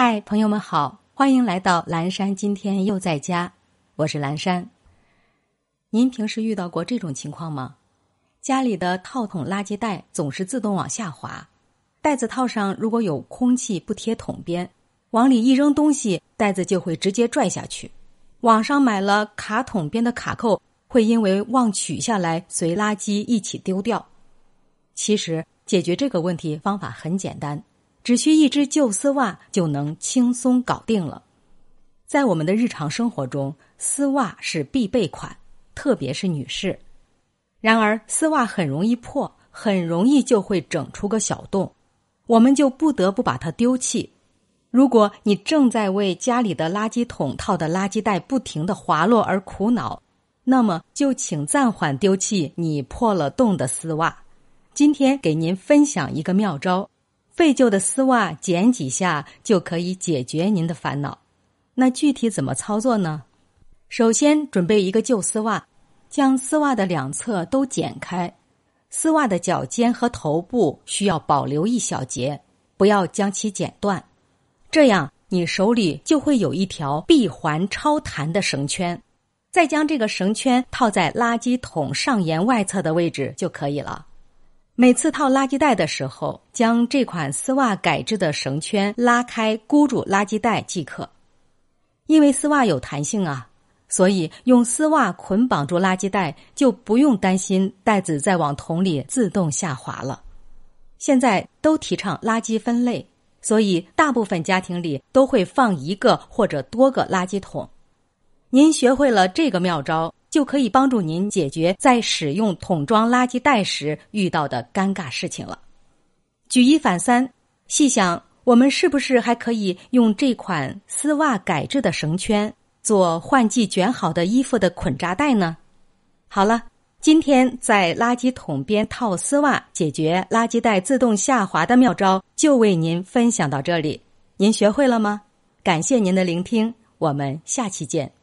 嗨，朋友们好，欢迎来到蓝山。今天又在家，我是蓝山。您平时遇到过这种情况吗？家里的套筒垃圾袋总是自动往下滑，袋子套上如果有空气不贴桶边，往里一扔东西，袋子就会直接拽下去。网上买了卡桶边的卡扣，会因为忘取下来随垃圾一起丢掉。其实解决这个问题方法很简单。只需一只旧丝袜就能轻松搞定了。在我们的日常生活中，丝袜是必备款，特别是女士。然而，丝袜很容易破，很容易就会整出个小洞，我们就不得不把它丢弃。如果你正在为家里的垃圾桶套的垃圾袋不停的滑落而苦恼，那么就请暂缓丢弃你破了洞的丝袜。今天给您分享一个妙招。废旧的丝袜剪几下就可以解决您的烦恼，那具体怎么操作呢？首先准备一个旧丝袜，将丝袜的两侧都剪开，丝袜的脚尖和头部需要保留一小节，不要将其剪断，这样你手里就会有一条闭环超弹的绳圈，再将这个绳圈套在垃圾桶上沿外侧的位置就可以了。每次套垃圾袋的时候，将这款丝袜改制的绳圈拉开，箍住垃圾袋即可。因为丝袜有弹性啊，所以用丝袜捆绑住垃圾袋，就不用担心袋子再往桶里自动下滑了。现在都提倡垃圾分类，所以大部分家庭里都会放一个或者多个垃圾桶。您学会了这个妙招。就可以帮助您解决在使用桶装垃圾袋时遇到的尴尬事情了。举一反三，细想，我们是不是还可以用这款丝袜改制的绳圈做换季卷好的衣服的捆扎带呢？好了，今天在垃圾桶边套丝袜解决垃圾袋自动下滑的妙招就为您分享到这里。您学会了吗？感谢您的聆听，我们下期见。